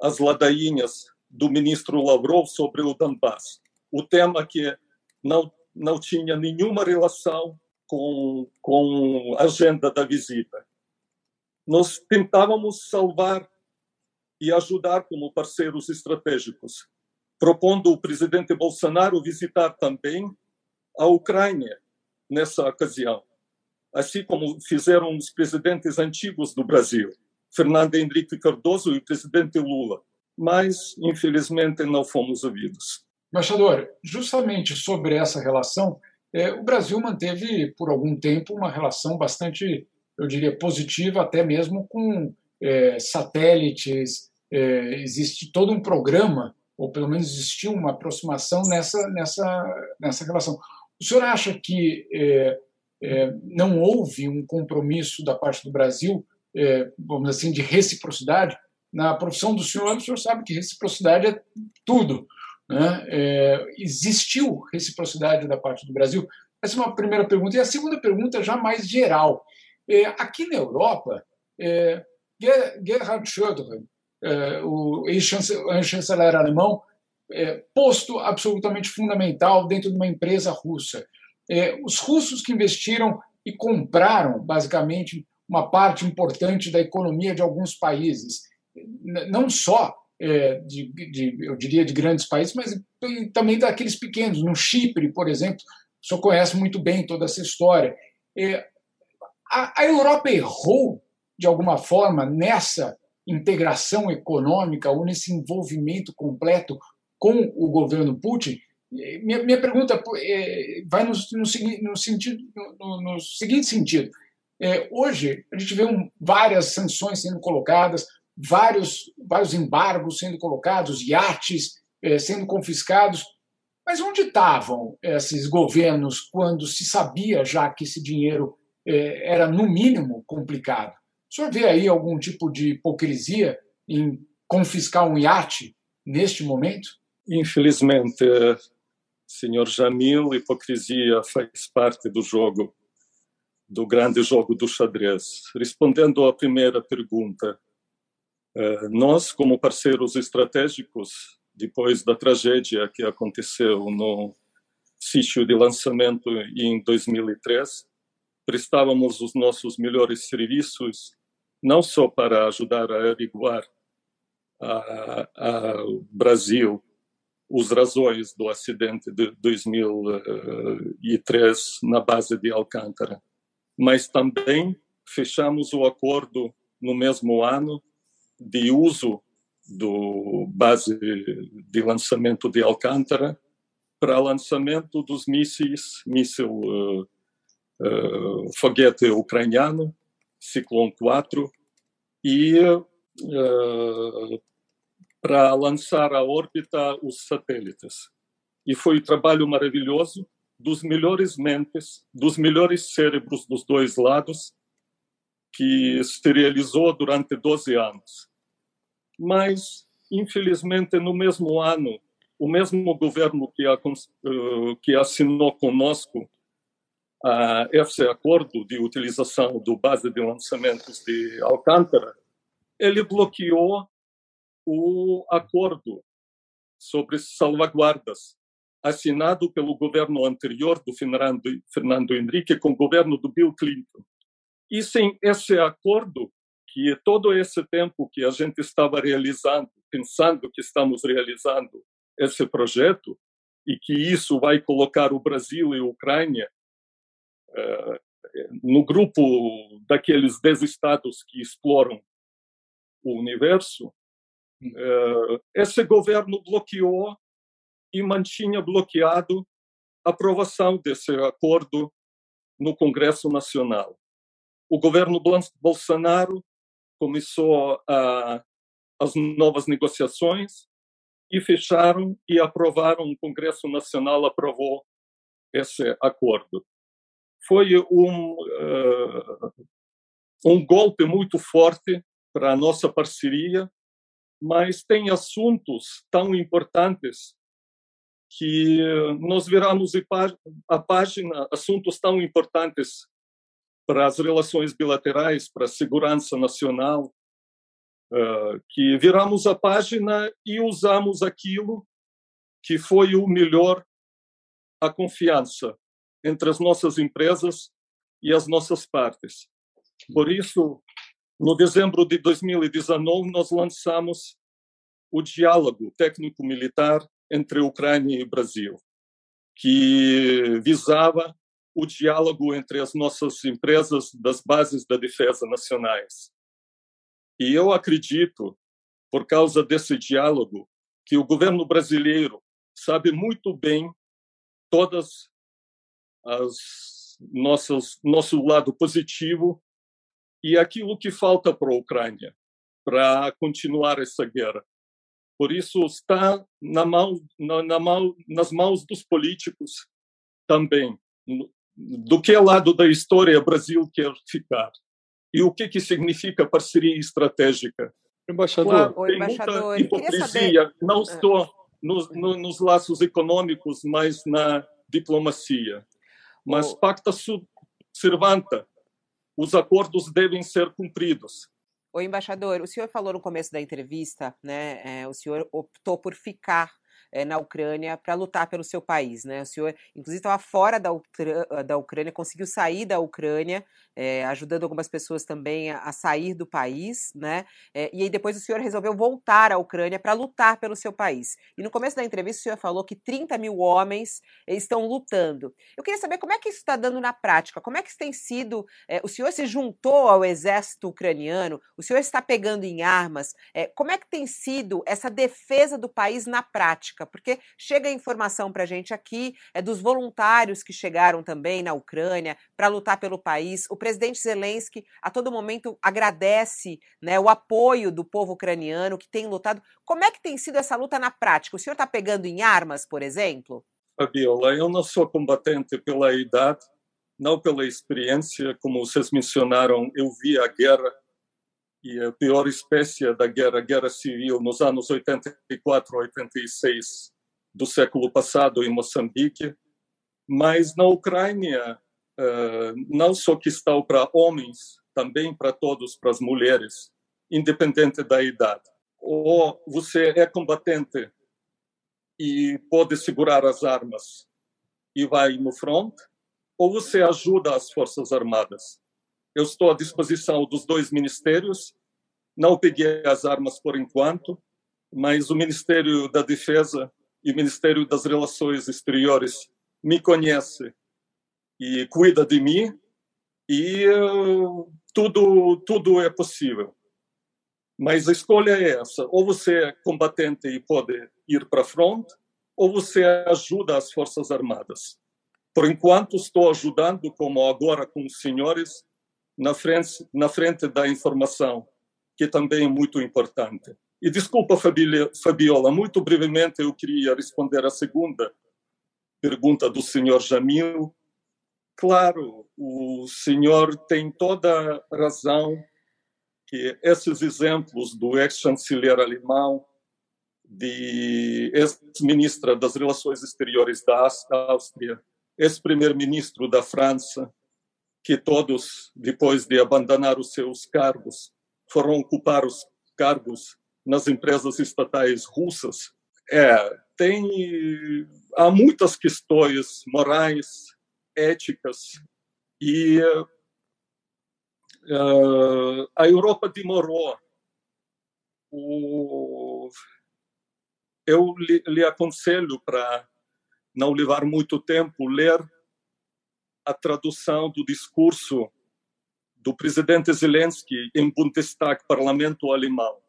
as ladainhas do ministro Lavrov sobre o Donbass. O tema que não, não tinha nenhuma relação com, com a agenda da visita. Nós tentávamos salvar e ajudar como parceiros estratégicos, propondo o presidente Bolsonaro visitar também a Ucrânia nessa ocasião, assim como fizeram os presidentes antigos do Brasil, Fernando Henrique Cardoso e o presidente Lula mas infelizmente não fomos ouvidos. Embaixador, justamente sobre essa relação, é, o Brasil manteve por algum tempo uma relação bastante, eu diria, positiva, até mesmo com é, satélites. É, existe todo um programa, ou pelo menos existiu uma aproximação nessa, nessa, nessa relação. O senhor acha que não houve um compromisso da parte do Brasil, vamos assim, de reciprocidade? Na profissão do senhor, o senhor sabe que reciprocidade é tudo. Né? É, existiu reciprocidade da parte do Brasil? Essa é uma primeira pergunta. E a segunda pergunta, já mais geral. É, aqui na Europa, é, Gerhard Schröder, é, o ex-chanceler alemão, é, posto absolutamente fundamental dentro de uma empresa russa. É, os russos que investiram e compraram, basicamente, uma parte importante da economia de alguns países não só é, de, de, eu diria, de grandes países, mas também daqueles pequenos. No Chipre, por exemplo, o senhor conhece muito bem toda essa história. É, a, a Europa errou, de alguma forma, nessa integração econômica ou nesse envolvimento completo com o governo Putin? Minha, minha pergunta é, vai no, no, no, sentido, no, no seguinte sentido. É, hoje, a gente vê um, várias sanções sendo colocadas, vários, vários embargos sendo colocados, iates eh, sendo confiscados. Mas onde estavam esses governos quando se sabia já que esse dinheiro eh, era, no mínimo, complicado? O senhor vê aí algum tipo de hipocrisia em confiscar um iate neste momento? Infelizmente, senhor Jamil, hipocrisia faz parte do jogo, do grande jogo do xadrez. Respondendo à primeira pergunta, nós, como parceiros estratégicos, depois da tragédia que aconteceu no sítio de lançamento em 2003, prestávamos os nossos melhores serviços, não só para ajudar a averiguar ao Brasil os razões do acidente de 2003 na base de Alcântara, mas também fechamos o acordo no mesmo ano de uso do base de lançamento de Alcântara para lançamento dos mísseis, míssil uh, uh, foguete ucraniano, Ciclone 4, e uh, para lançar à órbita os satélites. E foi um trabalho maravilhoso dos melhores mentes, dos melhores cérebros dos dois lados, que se realizou durante 12 anos. Mas, infelizmente, no mesmo ano, o mesmo governo que, a, eh, que assinou conosco a esse acordo de utilização do base de lançamentos de Alcântara, ele bloqueou o acordo sobre salvaguardas assinado pelo governo anterior do Fernando, Fernando Henrique com o governo do Bill Clinton. E sem esse acordo, que todo esse tempo que a gente estava realizando, pensando que estamos realizando esse projeto, e que isso vai colocar o Brasil e a Ucrânia uh, no grupo daqueles 10 estados que exploram o universo, uh, esse governo bloqueou e mantinha bloqueado a aprovação desse acordo no Congresso Nacional. O governo Bolsonaro começou a, as novas negociações e fecharam e aprovaram. O Congresso Nacional aprovou esse acordo. Foi um, uh, um golpe muito forte para a nossa parceria, mas tem assuntos tão importantes que nós viramos a página assuntos tão importantes para as relações bilaterais, para a segurança nacional, que viramos a página e usamos aquilo que foi o melhor, a confiança entre as nossas empresas e as nossas partes. Por isso, no dezembro de 2019, nós lançamos o diálogo técnico-militar entre Ucrânia e Brasil, que visava o diálogo entre as nossas empresas das bases da defesa nacionais. E eu acredito, por causa desse diálogo, que o governo brasileiro sabe muito bem todas as nossas nosso lado positivo e aquilo que falta para a Ucrânia para continuar essa guerra. Por isso está na mão, na, na mão, nas mãos dos políticos também. Do que lado da história o Brasil quer ficar? E o que que significa parceria estratégica? Embaixador, claro, tem embaixador, muita hipocrisia, não ah. só nos, no, nos laços econômicos, mas na diplomacia. Mas oh. pacta sub servanta, os acordos devem ser cumpridos. O embaixador, o senhor falou no começo da entrevista, né? É, o senhor optou por ficar é, na Ucrânia para lutar pelo seu país, né? O senhor, inclusive, estava fora da, da Ucrânia, conseguiu sair da Ucrânia, é, ajudando algumas pessoas também a, a sair do país, né? É, e aí depois o senhor resolveu voltar à Ucrânia para lutar pelo seu país. E no começo da entrevista o senhor falou que 30 mil homens estão lutando. Eu queria saber como é que isso está dando na prática, como é que isso tem sido. o senhor se juntou ao exército ucraniano, o senhor está pegando em armas. como é que tem sido essa defesa do país na prática? porque chega informação para a gente aqui é dos voluntários que chegaram também na Ucrânia para lutar pelo país. O presidente Zelensky a todo momento agradece né, o apoio do povo ucraniano que tem lutado. Como é que tem sido essa luta na prática? O senhor está pegando em armas, por exemplo? Fabiola, eu não sou combatente pela idade, não pela experiência, como vocês mencionaram, eu vi a guerra e a pior espécie da guerra, a guerra civil, nos anos 84, 86 do século passado em Moçambique, mas na Ucrânia não só que está para homens, também para todos, para as mulheres, independente da idade. Ou você é combatente e pode segurar as armas e vai no front, ou você ajuda as forças armadas eu estou à disposição dos dois ministérios. Não peguei as armas por enquanto, mas o Ministério da Defesa e o Ministério das Relações Exteriores me conhece e cuida de mim e uh, tudo tudo é possível. Mas a escolha é essa: ou você é combatente e pode ir para a frente, ou você ajuda as Forças Armadas. Por enquanto, estou ajudando, como agora com os senhores, na frente, na frente da informação, que também é muito importante. E desculpa, Fabiola, muito brevemente eu queria responder a segunda pergunta do senhor Jamil. Claro, o senhor tem toda razão que esses exemplos do ex-chanceler alemão, de ex-ministra das Relações Exteriores da Áustria, ex-primeiro-ministro da França, que todos, depois de abandonar os seus cargos, foram ocupar os cargos nas empresas estatais russas. É, tem há muitas questões morais, éticas e uh, a Europa demorou. O, eu lhe, lhe aconselho para não levar muito tempo ler a tradução do discurso do presidente Zelensky em Bundestag, parlamento alemão.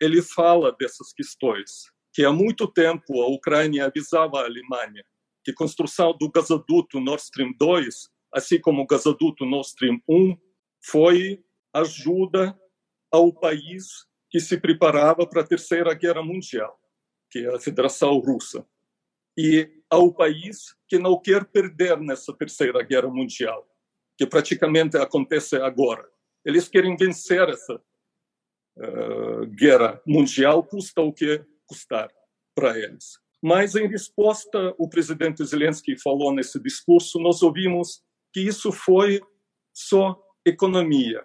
Ele fala dessas questões, que há muito tempo a Ucrânia avisava a Alemanha que construção do gasoduto Nord Stream 2, assim como o gasoduto Nord Stream 1, foi ajuda ao país que se preparava para a Terceira Guerra Mundial, que é a Federação Russa e ao país que não quer perder nessa terceira guerra mundial, que praticamente acontece agora. Eles querem vencer essa uh, guerra mundial, custa o que custar para eles. Mas, em resposta, o presidente Zelensky falou nesse discurso, nós ouvimos que isso foi só economia.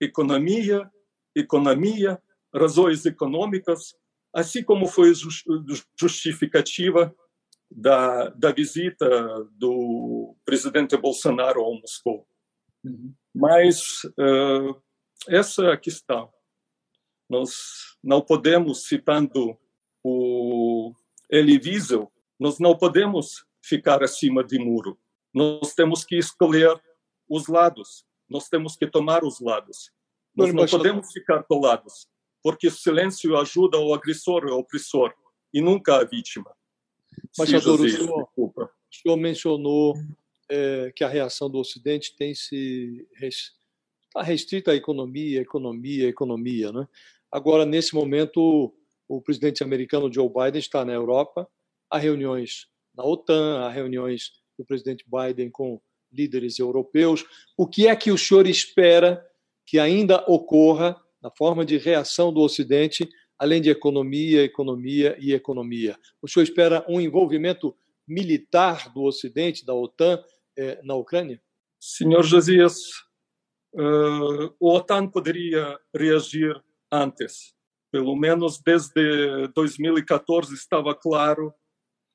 Economia, economia, razões econômicas, assim como foi justificativa da, da visita do presidente Bolsonaro ao Moscou. Uhum. Mas uh, essa é a questão. Nós não podemos, citando o Elie Wiesel, nós não podemos ficar acima de muro. Nós temos que escolher os lados. Nós temos que tomar os lados. Nós não podemos ficar colados, porque o silêncio ajuda o agressor e o opressor, e nunca a vítima. Embaixador, o senhor, o senhor mencionou é, que a reação do Ocidente tem se está restrita à economia, economia, economia, né? Agora, nesse momento, o presidente americano Joe Biden está na Europa, há reuniões na OTAN, há reuniões do presidente Biden com líderes europeus. O que é que o senhor espera que ainda ocorra na forma de reação do Ocidente além de economia, economia e economia. O senhor espera um envolvimento militar do Ocidente, da OTAN, eh, na Ucrânia? Senhor Josias, uh, o OTAN poderia reagir antes. Pelo menos desde 2014 estava claro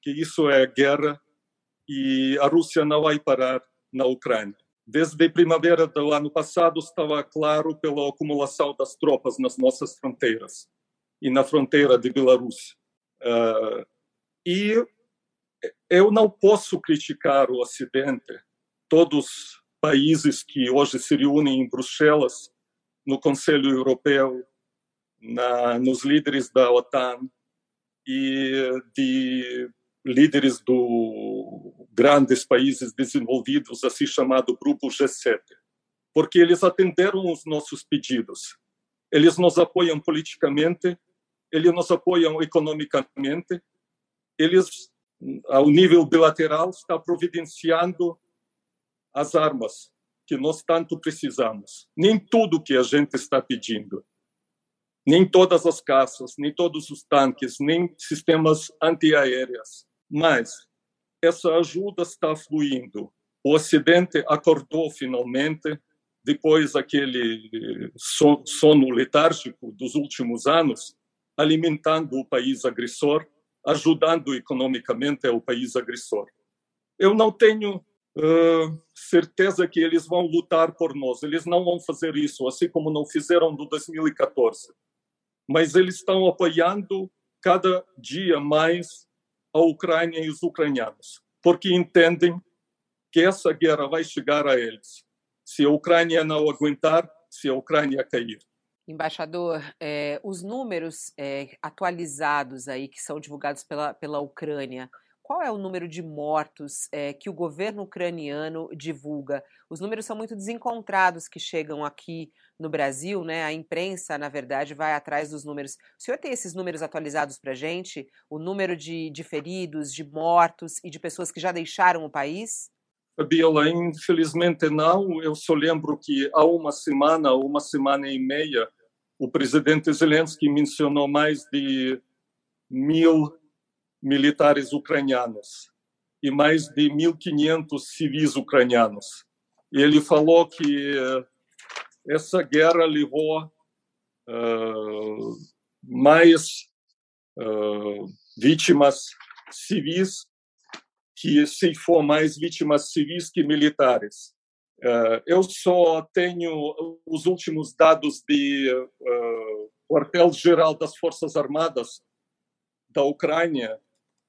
que isso é guerra e a Rússia não vai parar na Ucrânia. Desde a primavera do ano passado estava claro pela acumulação das tropas nas nossas fronteiras e na fronteira de Belarus. Uh, e eu não posso criticar o Ocidente, todos os países que hoje se reúnem em Bruxelas, no Conselho Europeu, na, nos líderes da OTAN e de líderes do grandes países desenvolvidos, assim chamado Grupo G7, porque eles atenderam os nossos pedidos. Eles nos apoiam politicamente, eles nos apoiam economicamente, eles, ao nível bilateral, estão providenciando as armas que nós tanto precisamos. Nem tudo que a gente está pedindo, nem todas as caças, nem todos os tanques, nem sistemas antiaéreos, mas essa ajuda está fluindo. O Ocidente acordou finalmente, depois daquele sono letárgico dos últimos anos, alimentando o país agressor, ajudando economicamente o país agressor. Eu não tenho uh, certeza que eles vão lutar por nós. Eles não vão fazer isso, assim como não fizeram no 2014. Mas eles estão apoiando cada dia mais a Ucrânia e os ucranianos, porque entendem que essa guerra vai chegar a eles. Se a Ucrânia não aguentar, se a Ucrânia cair. Embaixador, é, os números é, atualizados aí que são divulgados pela, pela Ucrânia, qual é o número de mortos é, que o governo ucraniano divulga? Os números são muito desencontrados que chegam aqui no Brasil, né? A imprensa, na verdade, vai atrás dos números. O senhor tem esses números atualizados para gente? O número de, de feridos, de mortos e de pessoas que já deixaram o país? Fabiola, infelizmente não. Eu só lembro que há uma semana, uma semana e meia, o presidente Zelensky mencionou mais de mil militares ucranianos e mais de 1.500 civis ucranianos. Ele falou que eh, essa guerra levou uh, mais uh, vítimas civis que se for mais vítimas civis que militares. Uh, eu só tenho os últimos dados do uh, quartel-geral das Forças Armadas da Ucrânia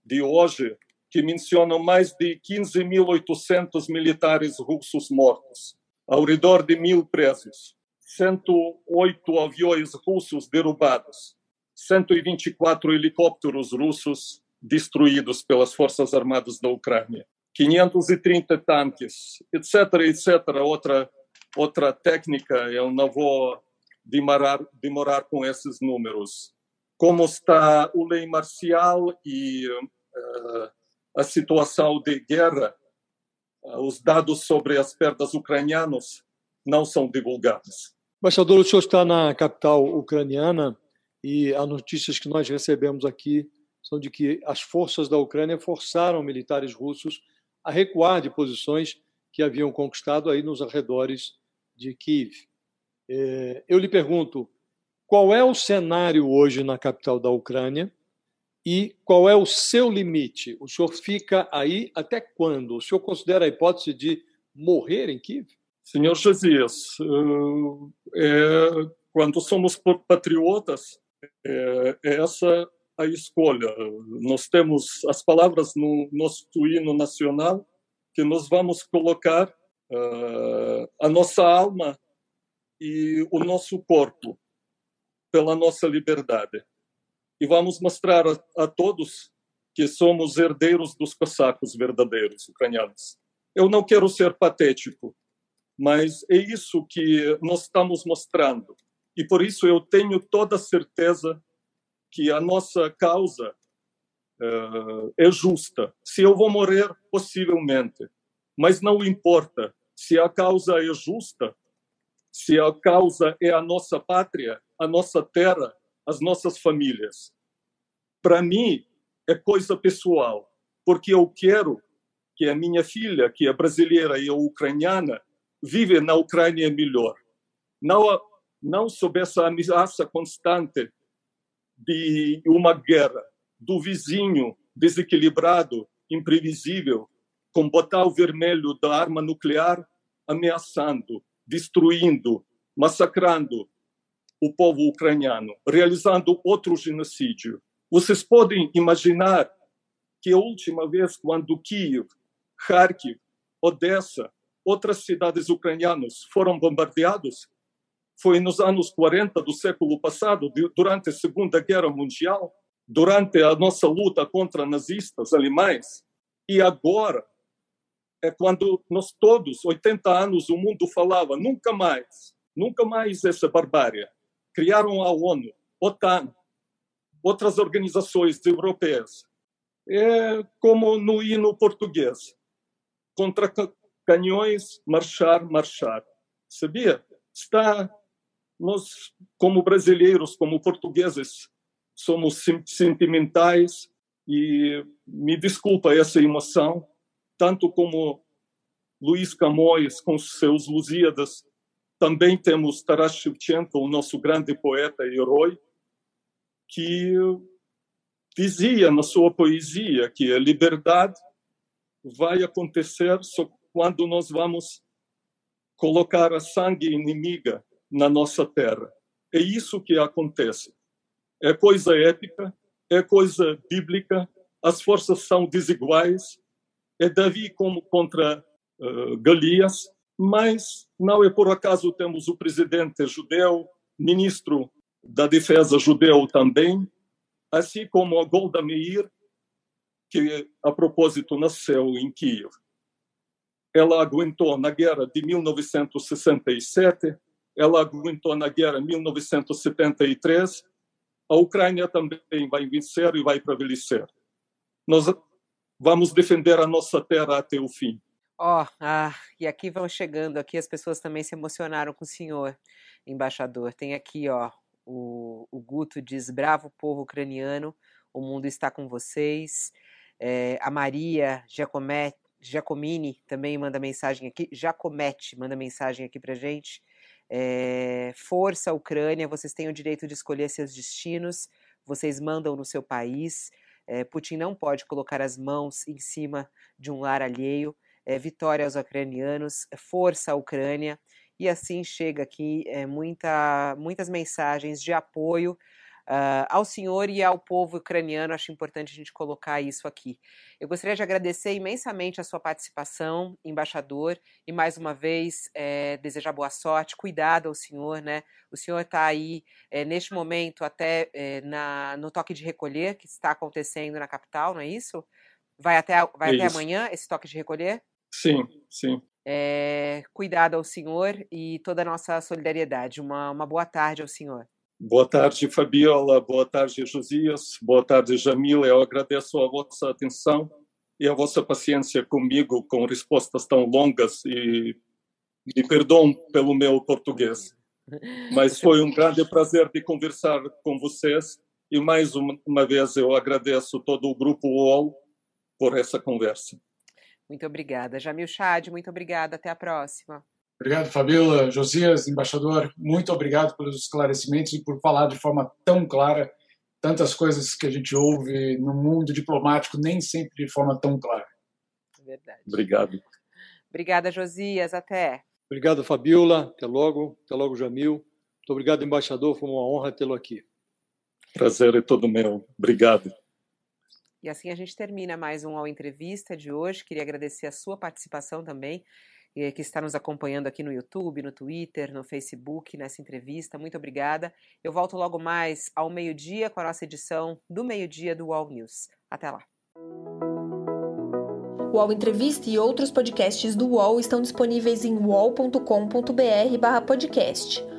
de hoje, que mencionam mais de 15.800 militares russos mortos, ao redor de mil presos, 108 aviões russos derrubados, 124 helicópteros russos destruídos pelas Forças Armadas da Ucrânia, 530 tanques, etc., etc. Outra, outra técnica, eu não vou demorar, demorar com esses números. Como está o lei marcial e uh, a situação de guerra, uh, os dados sobre as perdas ucranianas não são divulgados. Embaixador, o senhor está na capital ucraniana e as notícias que nós recebemos aqui são de que as forças da Ucrânia forçaram militares russos a recuar de posições que haviam conquistado aí nos arredores de Kiev. É, eu lhe pergunto, qual é o cenário hoje na capital da Ucrânia e qual é o seu limite? O senhor fica aí até quando? O senhor considera a hipótese de morrer em Kiev? Senhor Josias, é, quando somos patriotas, é, essa a escolha. Nós temos as palavras no nosso hino nacional que nós vamos colocar a nossa alma e o nosso corpo pela nossa liberdade. E vamos mostrar a, a todos que somos herdeiros dos cossacos verdadeiros ucranianos. Eu não quero ser patético, mas é isso que nós estamos mostrando. E por isso eu tenho toda certeza que a nossa causa uh, é justa. Se eu vou morrer, possivelmente, mas não importa se a causa é justa, se a causa é a nossa pátria, a nossa terra, as nossas famílias. Para mim, é coisa pessoal, porque eu quero que a minha filha, que é brasileira e é ucraniana, vive na Ucrânia melhor. Não, não sob essa ameaça constante de uma guerra, do vizinho desequilibrado, imprevisível, com botal vermelho da arma nuclear ameaçando, destruindo, massacrando o povo ucraniano, realizando outro genocídio. Vocês podem imaginar que a última vez quando Kiev, Kharkiv, Odessa, outras cidades ucranianas foram bombardeados, foi nos anos 40 do século passado, durante a Segunda Guerra Mundial, durante a nossa luta contra nazistas alemães. E agora é quando nós todos, 80 anos, o mundo falava nunca mais, nunca mais essa barbárie. Criaram a ONU, OTAN, outras organizações europeias. É como no hino português. Contra canhões, marchar, marchar. Sabia? Está nós, como brasileiros, como portugueses, somos sentimentais e me desculpa essa emoção, tanto como Luiz Camões com seus Lusíadas, também temos Taras Shevchenko, o nosso grande poeta e herói, que dizia na sua poesia que a liberdade vai acontecer só quando nós vamos colocar a sangue inimiga na nossa terra. É isso que acontece. É coisa épica, é coisa bíblica, as forças são desiguais, é Davi como contra uh, Golias, mas não é por acaso temos o presidente judeu, ministro da Defesa judeu também, assim como a Golda Meir, que a propósito nasceu em Kiev. Ela aguentou na guerra de 1967, ela aguentou na guerra de 1973. A Ucrânia também vai vencer e vai prevalecer. Nós vamos defender a nossa terra até o fim. Ó, oh, ah, e aqui vão chegando, aqui as pessoas também se emocionaram com o senhor, embaixador. Tem aqui, ó, o, o Guto diz, bravo povo ucraniano, o mundo está com vocês. É, a Maria Giacometti, Giacomini também manda mensagem aqui, Giacometti manda mensagem aqui pra gente. É, Força Ucrânia, vocês têm o direito de escolher seus destinos, vocês mandam no seu país. É, Putin não pode colocar as mãos em cima de um lar alheio é, vitória aos ucranianos, força à Ucrânia, e assim chega aqui é, muita, muitas mensagens de apoio Uh, ao senhor e ao povo ucraniano. Acho importante a gente colocar isso aqui. Eu gostaria de agradecer imensamente a sua participação, embaixador, e mais uma vez é, desejar boa sorte, cuidado ao senhor, né? O senhor está aí é, neste momento até é, na, no toque de recolher que está acontecendo na capital, não é isso? Vai até, vai até amanhã esse toque de recolher? Sim, sim. É, cuidado ao senhor e toda a nossa solidariedade. Uma, uma boa tarde ao senhor. Boa tarde, Fabiola. Boa tarde, Josias. Boa tarde, Jamila. Eu agradeço a vossa atenção e a vossa paciência comigo com respostas tão longas e me perdoam pelo meu português. Mas foi um grande prazer de conversar com vocês e mais uma vez eu agradeço todo o grupo UOL por essa conversa. Muito obrigada. Jamil Chad, muito obrigada. Até a próxima. Obrigado, Fabiola. Josias, embaixador, muito obrigado pelos esclarecimentos e por falar de forma tão clara tantas coisas que a gente ouve no mundo diplomático, nem sempre de forma tão clara. Verdade. Obrigado. Obrigada, Josias. Até. Obrigado, Fabiola. Até logo. Até logo, Jamil. Muito obrigado, embaixador. Foi uma honra tê-lo aqui. Prazer é todo meu. Obrigado. E assim a gente termina mais um Ao Entrevista de hoje. Queria agradecer a sua participação também, que está nos acompanhando aqui no YouTube, no Twitter, no Facebook, nessa entrevista. Muito obrigada. Eu volto logo mais ao meio-dia com a nossa edição do meio-dia do UOL News. Até lá. O UOL Entrevista e outros podcasts do UOL estão disponíveis em uol.com.br/podcast.